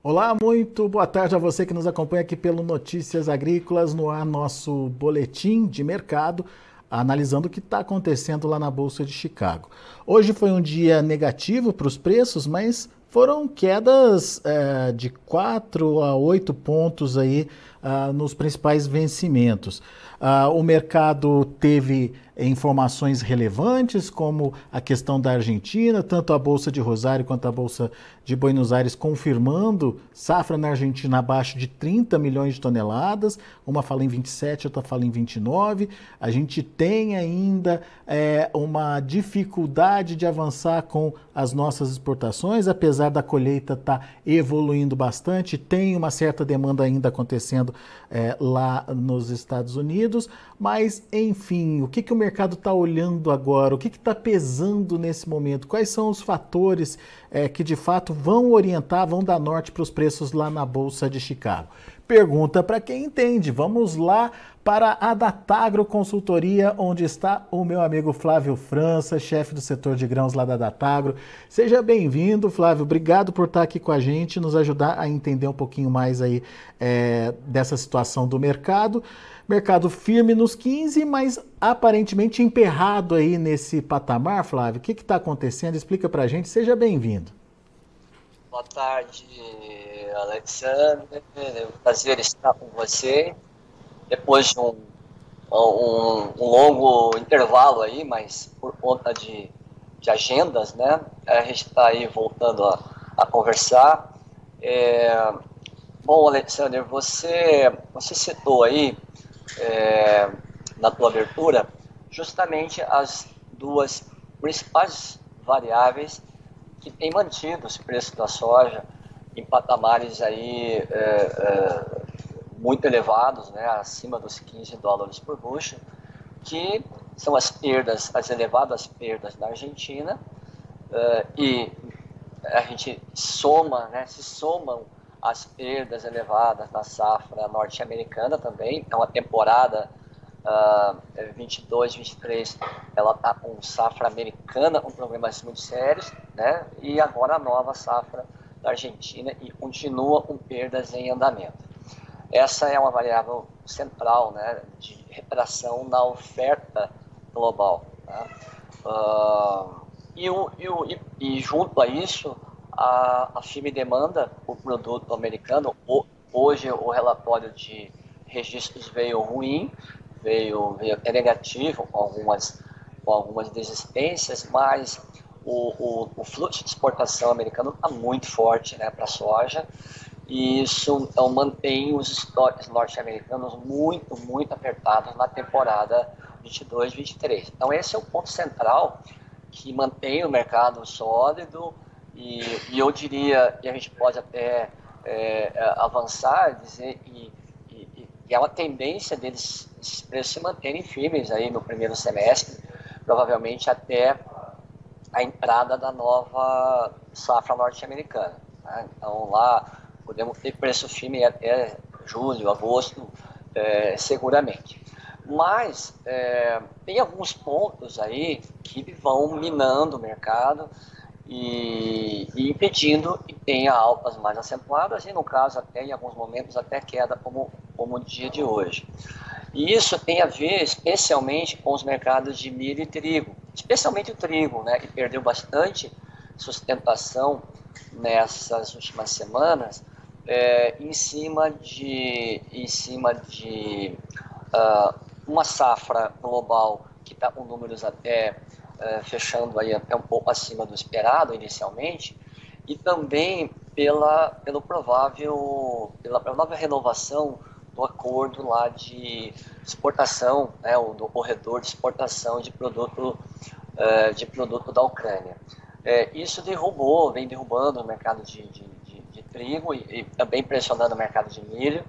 Olá, muito boa tarde a você que nos acompanha aqui pelo Notícias Agrícolas, no ar nosso boletim de mercado, analisando o que está acontecendo lá na Bolsa de Chicago. Hoje foi um dia negativo para os preços, mas foram quedas é, de 4 a 8 pontos aí uh, nos principais vencimentos. Uh, o mercado teve informações relevantes, como a questão da Argentina, tanto a Bolsa de Rosário quanto a Bolsa de Buenos Aires confirmando safra na Argentina abaixo de 30 milhões de toneladas, uma fala em 27, outra fala em 29. A gente tem ainda é, uma dificuldade de avançar com as nossas exportações, apesar da colheita estar tá evoluindo bastante, tem uma certa demanda ainda acontecendo é, lá nos Estados Unidos, mas enfim, o que, que o mercado está olhando agora? O que está pesando nesse momento? Quais são os fatores é, que de fato vão orientar, vão dar norte para os preços lá na Bolsa de Chicago? Pergunta para quem entende. Vamos lá para a Datagro Consultoria, onde está o meu amigo Flávio França, chefe do setor de grãos lá da Datagro. Seja bem-vindo, Flávio. Obrigado por estar aqui com a gente, nos ajudar a entender um pouquinho mais aí é, dessa situação do mercado. Mercado firme nos 15, mas aparentemente emperrado aí nesse patamar, Flávio. O que está acontecendo? Explica para a gente. Seja bem-vindo. Boa tarde, Alexandre. É um prazer estar com você. Depois de um, um, um longo intervalo aí, mas por conta de, de agendas, né? A gente está aí voltando a, a conversar. É, bom, Alexander, você, você citou aí é, na tua abertura justamente as duas principais variáveis que tem mantido esse preço da soja em patamares aí é, é, muito elevados, né, acima dos 15 dólares por bushel, que são as perdas, as elevadas perdas na Argentina, é, e a gente soma, né, se somam as perdas elevadas na safra norte-americana também, é uma temporada uh, 22, 23, ela está com safra americana com problemas muito sérios, né? E agora a nova safra da Argentina e continua com perdas em andamento. Essa é uma variável central, né, de retração na oferta global. Né? Uh, e, o, e, o, e, e, junto a isso, a, a firme demanda por produto americano. O, hoje o relatório de registros veio ruim, veio, veio até negativo, com algumas, com algumas desistências, mas o, o, o fluxo de exportação americano está muito forte né, para a soja, e isso então, mantém os estoques norte-americanos muito, muito apertados na temporada 22-23. Então, esse é o ponto central que mantém o mercado sólido, e, e eu diria, e a gente pode até é, avançar, dizer, e e é uma tendência deles preços se manterem firmes aí no primeiro semestre, provavelmente até a entrada da nova safra norte-americana. Né? Então lá podemos ter preço firme até julho, agosto, é, seguramente. Mas é, tem alguns pontos aí que vão minando o mercado e, e, impedindo que tenha altas mais acentuadas e, no caso, até em alguns momentos, até queda, como, como o dia de hoje. E isso tem a ver especialmente com os mercados de milho e trigo, especialmente o trigo, né, que perdeu bastante sustentação nessas últimas semanas, é, em cima de, em cima de uh, uma safra global que está com números até é, fechando aí até um pouco acima do esperado inicialmente, e também pela, pelo provável, pela provável renovação do acordo lá de exportação, né, o, do corredor de exportação de produto, é, de produto da Ucrânia. É, isso derrubou, vem derrubando o mercado de, de, de, de trigo e, e, também pressionando o mercado de milho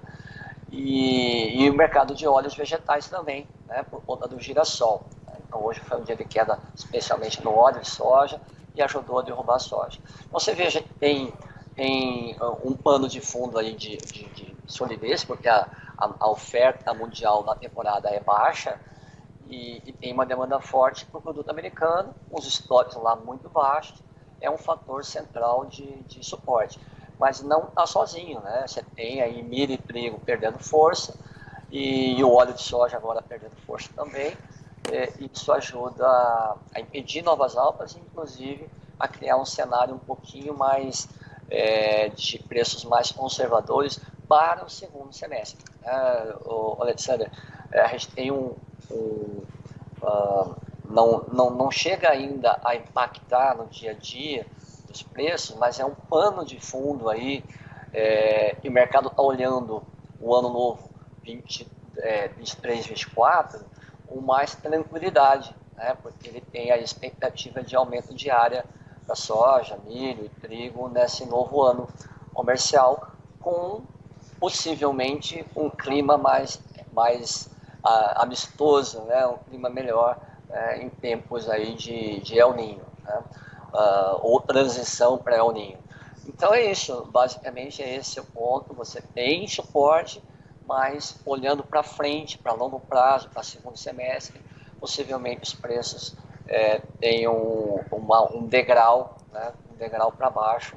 e, e o mercado de óleos vegetais também, né, por conta do girassol. Então hoje foi um dia de queda, especialmente no óleo de soja, e ajudou a derrubar a soja. Você veja que tem, tem uh, um pano de fundo aí de, de, de solidez, porque a, a, a, oferta mundial na temporada é baixa e, e tem uma demanda forte para o produto americano, os estoques lá muito baixos, é um fator central de, de suporte. mas não está sozinho, né? Você tem aí milho e trigo perdendo força e o óleo de soja agora perdendo força também. É, isso ajuda a impedir novas altas, inclusive a criar um cenário um pouquinho mais é, de preços mais conservadores para o segundo semestre. É, o Alexander, é, a gente tem um, um uh, não, não, não chega ainda a impactar no dia a dia dos preços, mas é um pano de fundo aí, é, e o mercado está olhando o ano novo 20, é, 23, 24 com mais tranquilidade, né, porque ele tem a expectativa de aumento de área da soja, milho e trigo nesse novo ano comercial, com possivelmente um clima mais, mais uh, amistoso, né, um clima melhor uh, em tempos aí de, de El Ninho. Né? uh, ou transição para El Ninho. Então é isso, basicamente é esse o ponto. Você tem suporte, mas olhando para frente, para longo prazo, para segundo semestre, possivelmente os preços é, tenham um degrau, né, um degrau para baixo,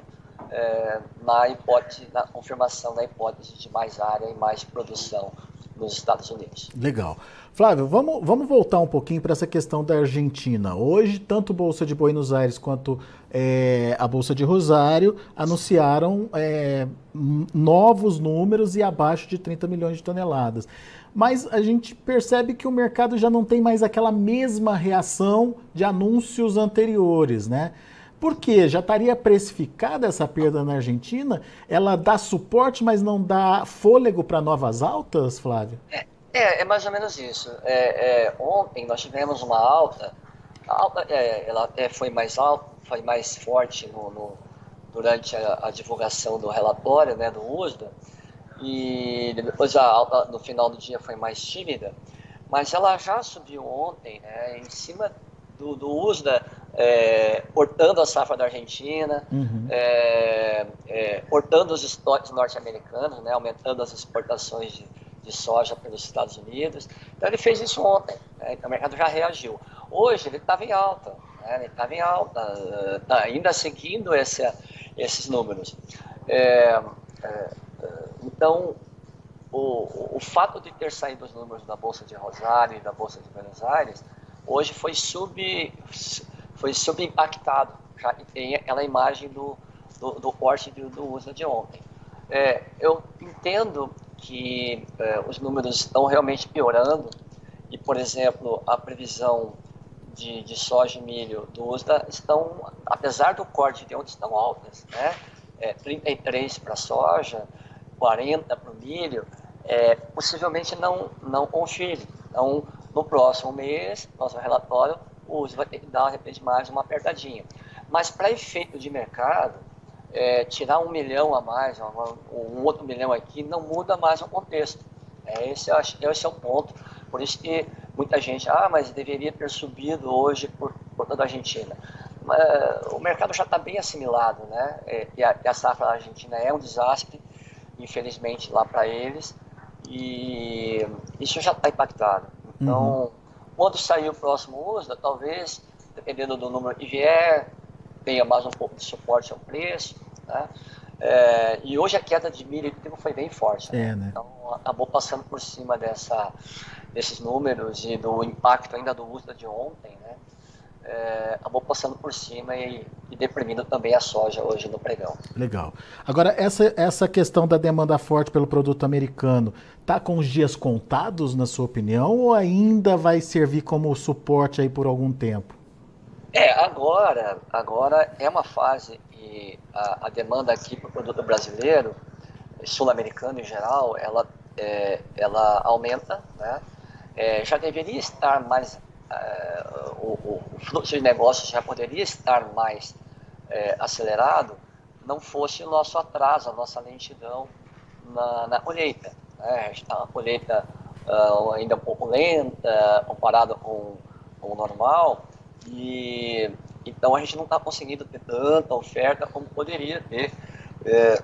é, na hipótese, na confirmação da hipótese de mais área e mais produção nos Estados Unidos. Legal. Flávio, vamos, vamos voltar um pouquinho para essa questão da Argentina. Hoje, tanto a Bolsa de Buenos Aires quanto é, a Bolsa de Rosário anunciaram é, novos números e abaixo de 30 milhões de toneladas. Mas a gente percebe que o mercado já não tem mais aquela mesma reação de anúncios anteriores, né? Por quê? Já estaria precificada essa perda na Argentina? Ela dá suporte, mas não dá fôlego para novas altas, Flávio? É, é, é mais ou menos isso. É, é, ontem nós tivemos uma alta, alta é, ela até foi mais alta, foi mais forte no, no durante a, a, divulgação do relatório né, do USDA, e depois a alta no final do dia foi mais tímida, mas ela já subiu ontem, né, em cima do, do USDA, é, portando a safra da Argentina, uhum. é, é, os estoques norte-americanos, né, aumentando as exportações de, de soja pelos Estados Unidos. Então ele fez isso ontem, né? então o mercado já reagiu. Hoje ele estava em alta, né? ele estava em alta, tá ainda seguindo esse, esses números. Então, o, o fato de ter saído os números da Bolsa de Rosário e da Bolsa de Buenos Aires, hoje foi sub foi subimpactado, já tem aquela imagem do, do, corte do, do uso de ontem. É, eu entendo que é, os números estão realmente piorando e, por exemplo, a previsão de, de soja e milho do USDA estão, apesar do corte de ontem, estão altas, né? É, 33 para soja, 40 para o milho, é, possivelmente não, não confirme. Então, no próximo mês, nosso relatório, o USDA vai ter que dar, de repente, mais uma apertadinha. Mas para efeito de mercado, é, tirar um milhão a mais, um, um outro milhão aqui, não muda mais o contexto. É, esse, esse é o ponto. Por isso que muita gente, ah, mas deveria ter subido hoje por, por toda a Argentina. O mercado já está bem assimilado, né? É, e, a, e a safra argentina é um desastre, infelizmente, lá para eles. E isso já está impactado. Então, uhum. quando sair o próximo uso, talvez, dependendo do número que vier, tenha mais um pouco de suporte ao preço. Né? É, e hoje a queda de milho e trigo foi bem forte. Né? É, né? Então acabou passando por cima dessa, desses números e do impacto ainda do uso de ontem. Né? É, acabou passando por cima e, e, deprimindo também a soja hoje no pregão. Legal. Agora, essa, essa questão da demanda forte pelo produto americano, está com os dias contados, na sua opinião, ou ainda vai servir como suporte aí por algum tempo? É, agora, agora é uma fase e a, a demanda aqui para o produto brasileiro, sul-americano em geral, ela, é, ela aumenta, né? É, já deveria estar mais, o, o, fluxo de negócios já poderia estar mais é, acelerado, não fosse o nosso atraso, a nossa lentidão na, na colheita. Né? Está uma colheita uh, ainda um pouco lenta comparado com, com o normal, e então a gente não está conseguindo ter tanta oferta como poderia ter é,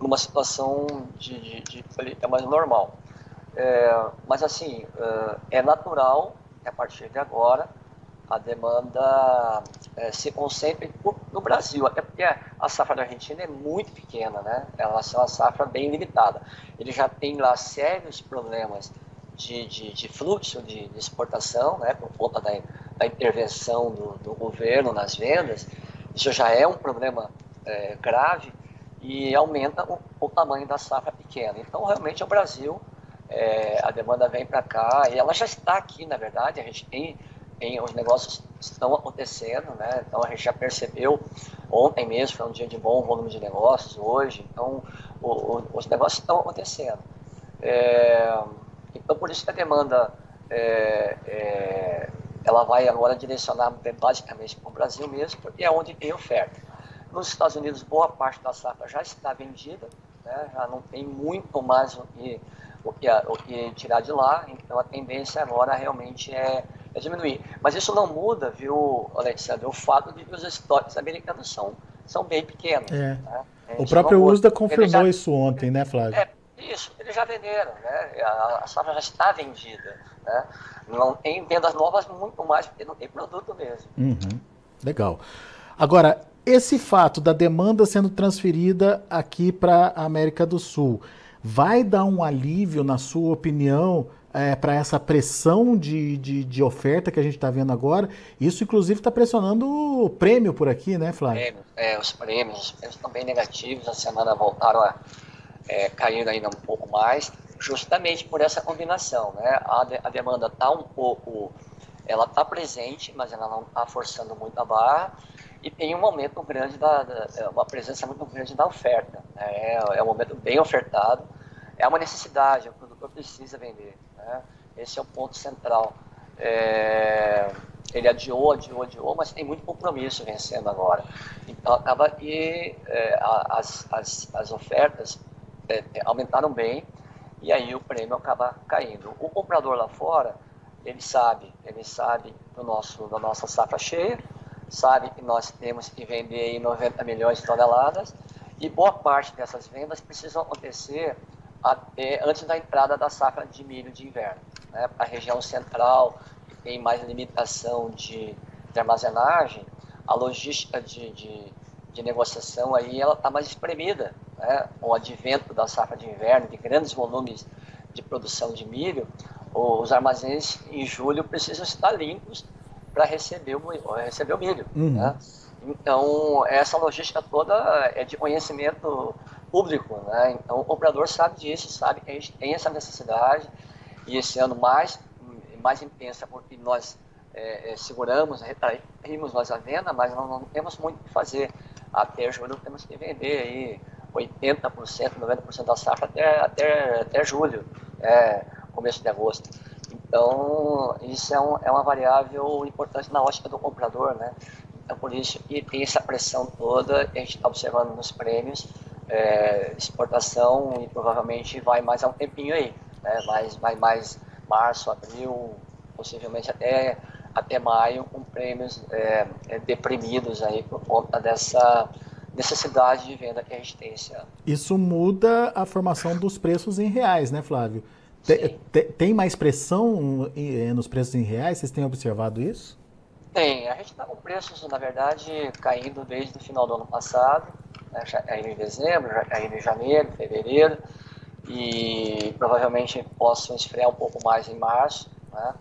numa situação de, é mais normal. É, mas assim, é, é natural que a partir de agora a demanda é, se concentre no Brasil, até porque a safra da Argentina é muito pequena, né? Ela é uma safra bem limitada. Ele já tem lá sérios problemas de, de, de fluxo de, de, exportação, né? Por conta da, da intervenção do, do, governo nas vendas. Isso já é um problema é, grave e aumenta o, o, tamanho da safra pequena. Então, realmente, o Brasil, é, a demanda vem para cá e ela já está aqui, na verdade. A gente tem tem, os negócios estão acontecendo, né? Então a gente já percebeu, ontem mesmo foi um dia de bom volume de negócios, hoje, então o, o, os negócios estão acontecendo. É, então por isso que a demanda é, é, ela vai agora direcionar basicamente para o Brasil mesmo, porque é onde tem oferta. Nos Estados Unidos, boa parte da safra já está vendida, né? já não tem muito mais o que, o que, o que tirar de lá, então a tendência agora realmente é é diminuir. Mas isso não muda, viu, Alexandre, o fato de que os estoques americanos são, são bem pequenos. É. Né? O próprio USDA confirmou já, isso ontem, né, Flávio? É, isso, eles já venderam, né? A, a safra já está vendida. Né? Não tem vendas novas muito mais, porque não tem produto mesmo. Uhum. Legal. Agora, esse fato da demanda sendo transferida aqui para a América do Sul vai dar um alívio, na sua opinião, é, para essa pressão de, de, de, oferta que a gente está vendo agora. Isso, inclusive, está pressionando o prêmio por aqui, né, Flávio? É, os prêmios, os prêmios estão bem negativos. A semana voltaram a é, cair ainda um pouco mais, justamente por essa combinação. Né? A, de, a demanda está um pouco, ela está presente, mas ela não está forçando muito a barra. E tem um aumento grande da, da é, uma presença muito grande da oferta. Né? É, é um momento bem ofertado. É uma necessidade, o produtor precisa vender. Né? Esse é o ponto central. É, ele adiou, adiou, adiou, mas tem muito compromisso vencendo agora. Então acaba que é, as, as, as ofertas é, aumentaram bem e aí o prêmio acaba caindo. O comprador lá fora, ele sabe, ele sabe do nosso, da nossa safra cheia, sabe que nós temos que vender 90 milhões de toneladas e boa parte dessas vendas precisam acontecer até antes da entrada da safra de milho de inverno. Né? A região central, que tem mais limitação de, de armazenagem, a logística de, de, de negociação aí ela está mais espremida. Né? Com o advento da safra de inverno, de grandes volumes de produção de milho, os armazéns em julho precisam estar limpos para receber o, receber o milho. Uhum. Né? Então, essa logística toda é de conhecimento público, né? Então, o comprador sabe disso, sabe que a gente tem essa necessidade e esse ano mais, mais intensa porque nós é, é, seguramos, retraímos nossa venda, mas não, não temos muito o que fazer. Até julho temos que vender aí 80%, 90% da safra até, até, até julho, é, começo de agosto. Então, isso é, um, é uma variável importante na ótica do comprador, né? Então, por isso que tem essa pressão toda, a gente está observando nos prêmios, é, exportação e provavelmente vai mais há um tempinho aí, né? mais, mais, mais março, abril, possivelmente até, até maio, com prêmios é, é, deprimidos aí por conta dessa necessidade de venda que a gente tem esse ano. Isso muda a formação dos preços em reais, né, Flávio? Tem, tem mais pressão nos preços em reais? Vocês têm observado isso? Tem. A gente está com preços, na verdade, caindo desde o final do ano passado. Né? Já caindo em dezembro, já caindo em janeiro, fevereiro. E provavelmente possam esfriar um pouco mais em março. Né?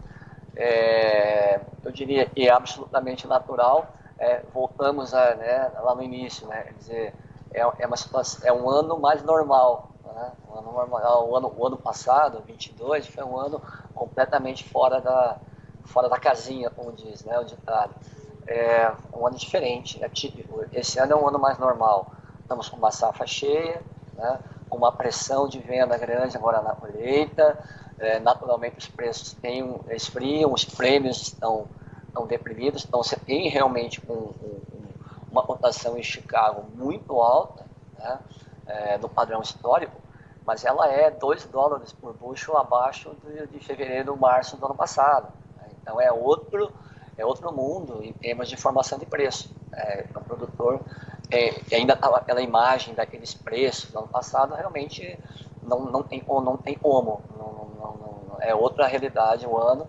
É, eu diria que é absolutamente natural. É, voltamos a, né, lá no início, né? Quer dizer, é, é, uma situação, é um ano mais normal. Né? O, ano o, ano, o ano passado, 22, foi um ano completamente fora da, fora da casinha, como diz né, o ditado. É um ano diferente, é típico. Esse ano é um ano mais normal. Estamos com uma safra cheia, né, com uma pressão de venda grande agora na colheita. É, naturalmente os preços têm, esfriam, os prêmios estão, estão deprimidos, então você tem realmente um, um, uma cotação em Chicago muito alta, né, é, no padrão histórico, mas ela é 2 dólares por bushel abaixo de, de fevereiro, março do ano passado. Então é outro, é outro mundo em termos de formação de preço. É, o produtor é, ainda estava aquela imagem daqueles preços do ano passado, realmente não, não, tem, não tem como. Não, não, é outra realidade o ano.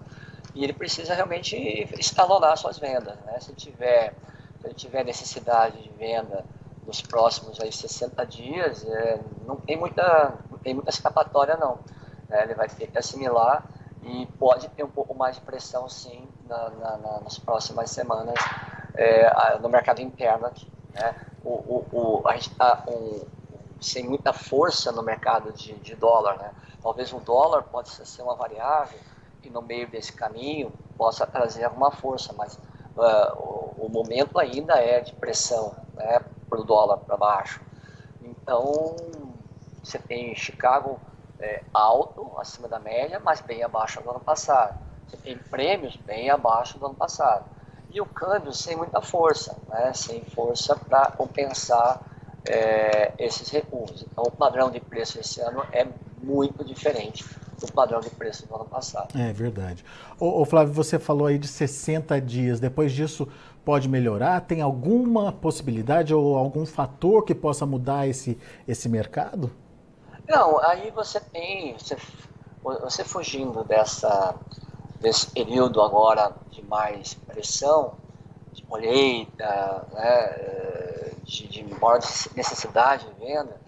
e ele precisa realmente escalonar suas vendas. Né? Se, tiver, se ele tiver necessidade de venda nos próximos aí, 60 dias, é, não, tem muita, tem muita escapatória não. Né? Ele vai ter que assimilar e pode ter um pouco mais de pressão sim na, na, na, nas próximas semanas é, no mercado interno aqui. Né? O, o, o, a gente está um, sem muita força no mercado de, de dólar. Né? Talvez o dólar pode ser uma variável e no meio desse caminho possa trazer alguma força, mas uh, o, o, momento ainda é de pressão né, para o dólar para baixo. Então, você tem Chicago é, alto, acima da média, mas bem abaixo do ano passado. Você tem prêmios bem abaixo do ano passado. E o câmbio sem muita força, né, sem força para compensar é, esses recursos. Então, o padrão de preço esse ano é muito diferente do padrão de preço do ano passado. É verdade. Ô, ô, Flávio, você falou aí de 60 dias. Depois disso, pode melhorar? Tem alguma possibilidade ou algum fator que possa mudar esse, esse mercado? Não, aí você tem, você, você fugindo dessa, desse período agora de mais pressão, de colheita, né, de, de maior necessidade de venda,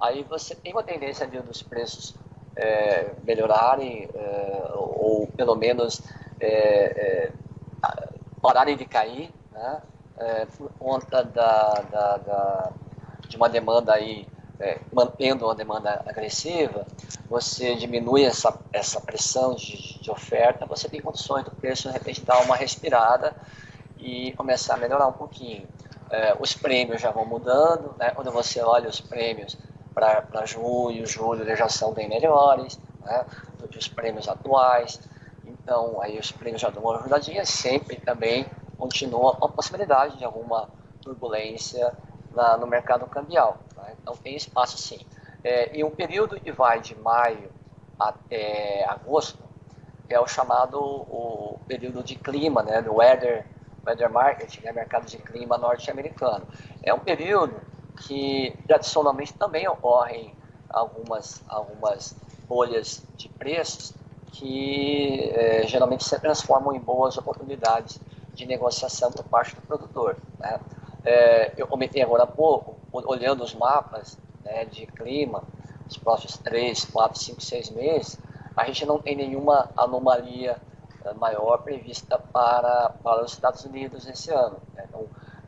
aí você tem uma tendência ali dos preços é, melhorarem é, ou pelo menos é, é pararem de cair, né, é, por conta da, da, da, de uma demanda aí é, mantendo uma demanda agressiva, você diminui essa, essa pressão de, de, oferta, você tem condições do preço de repente dar uma respirada e começar a melhorar um pouquinho. Os prêmios já vão mudando, né? quando você olha os prêmios para junho, julho, eles já são bem melhores né? do que os prêmios atuais. Então, aí os prêmios já dão uma ajudadinha, sempre também continua a possibilidade de alguma turbulência na, no mercado cambial. Tá? Então, tem espaço sim. É, e um período que vai de maio até agosto é o chamado o período de clima, né, do weather, weather market, né, mercado de clima norte-americano. É um período que tradicionalmente também ocorrem algumas, algumas bolhas de preços que é, geralmente se transformam em boas oportunidades de negociação por parte do produtor. Né? É, eu comentei agora há pouco, olhando os mapas né, de clima, os próximos 3, 4, 5, 6 meses, a gente não tem nenhuma anomalia eh, maior prevista para, para os Estados Unidos esse ano. Né? Então,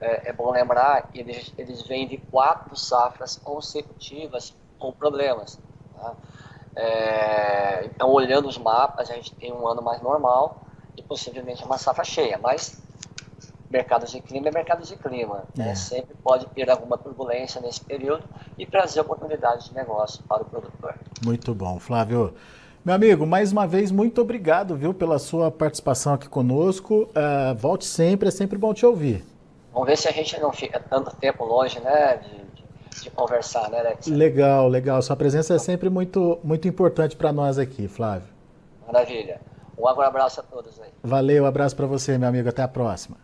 é, é, bom lembrar que eles, eles vêm de quatro safras consecutivas com problemas. Tá? É, então, olhando os mapas, a gente tem um ano mais normal e possivelmente uma safra cheia, mas mercados de clima é mercado de clima. Né? É. Né? Sempre pode ter alguma turbulência nesse período e trazer oportunidades de negócio para o produtor. Muito bom, Flávio. Meu amigo, mais uma vez, muito obrigado, viu, pela sua participação aqui conosco. Uh, volte sempre, é sempre bom te ouvir. Vamos ver se a gente não fica tanto tempo longe, né, de, de, de conversar, né, Alex? Legal, legal. Sua presença é sempre muito, muito importante para nós aqui, Flávio. Maravilha. Um abraço a todos aí. Valeu, um abraço para você, meu amigo. Até a próxima.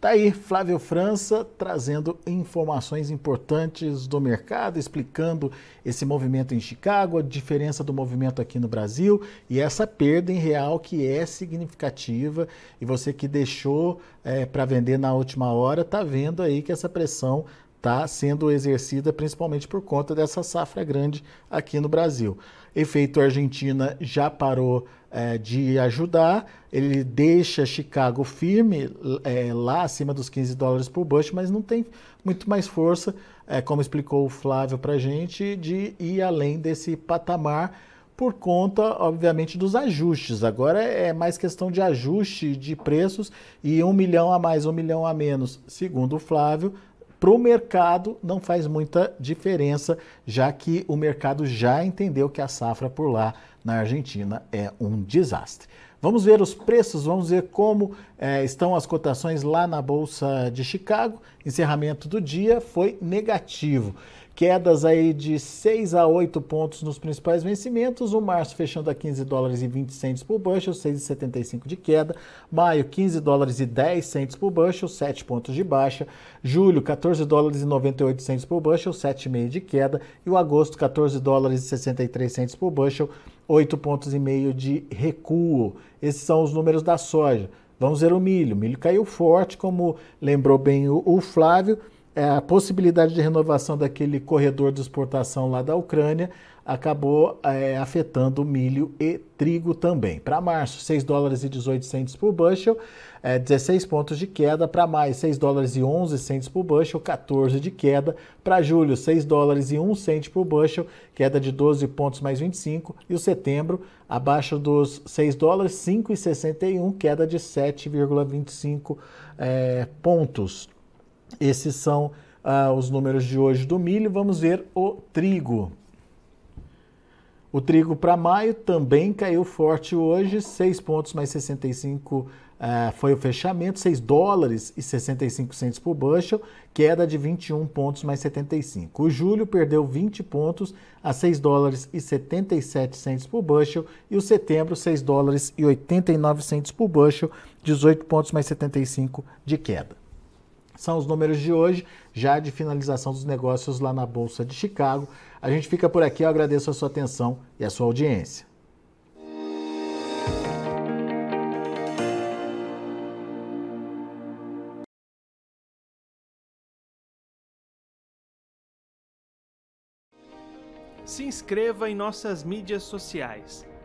Tá aí Flávio França trazendo informações importantes do mercado, explicando esse movimento em Chicago, a diferença do movimento aqui no Brasil e essa perda em real que é significativa. E você que deixou é, para vender na última hora, tá vendo aí que essa pressão está sendo exercida principalmente por conta dessa safra grande aqui no Brasil. Efeito Argentina já parou é, de ajudar. Ele deixa Chicago firme é, lá acima dos 15 dólares por bushel, mas não tem muito mais força, é, como explicou o Flávio para a gente, de ir além desse patamar por conta, obviamente, dos ajustes. Agora é mais questão de ajuste de preços e um milhão a mais, um milhão a menos, segundo o Flávio, para o mercado não faz muita diferença, já que o mercado já entendeu que a safra por lá na Argentina é um desastre. Vamos ver os preços, vamos ver como é, estão as cotações lá na Bolsa de Chicago. Encerramento do dia foi negativo. Quedas aí de 6 a 8 pontos nos principais vencimentos. O março fechando a 15 dólares e 20 centes por bushel, 6,75 de queda. Maio, 15 dólares e 10 centes por bushel, 7 pontos de baixa. Julho, 14 dólares e 98 centes por bushel, 7,5 de queda. E o agosto, 14 dólares e 63 centes por bushel, 8 pontos e meio de recuo. Esses são os números da soja. Vamos ver o milho. O milho caiu forte, como lembrou bem o, o Flávio a possibilidade de renovação daquele corredor de exportação lá da Ucrânia acabou é, afetando milho e trigo também. Para março, 6 dólares e 18 centes por bushel, é, 16 pontos de queda. Para maio, 6 dólares e 11 centes por bushel, 14 de queda. Para julho, 6 dólares e 1 cente por bushel, queda de 12 pontos mais 25. E o setembro, abaixo dos 6 dólares, 5,61, queda de 7,25 é, pontos. Esses são ah, os números de hoje do milho. Vamos ver o trigo. O trigo para maio também caiu forte hoje, 6 pontos mais 65 ah, foi o fechamento, 6 dólares e 65 centos por bushel, queda de 21 pontos mais 75. O julho perdeu 20 pontos a 6 dólares e 77 centos por bushel e o setembro 6 dólares e 89 centos por bushel, 18 pontos mais 75 de queda. São os números de hoje, já de finalização dos negócios lá na Bolsa de Chicago. A gente fica por aqui, eu agradeço a sua atenção e a sua audiência. Se inscreva em nossas mídias sociais.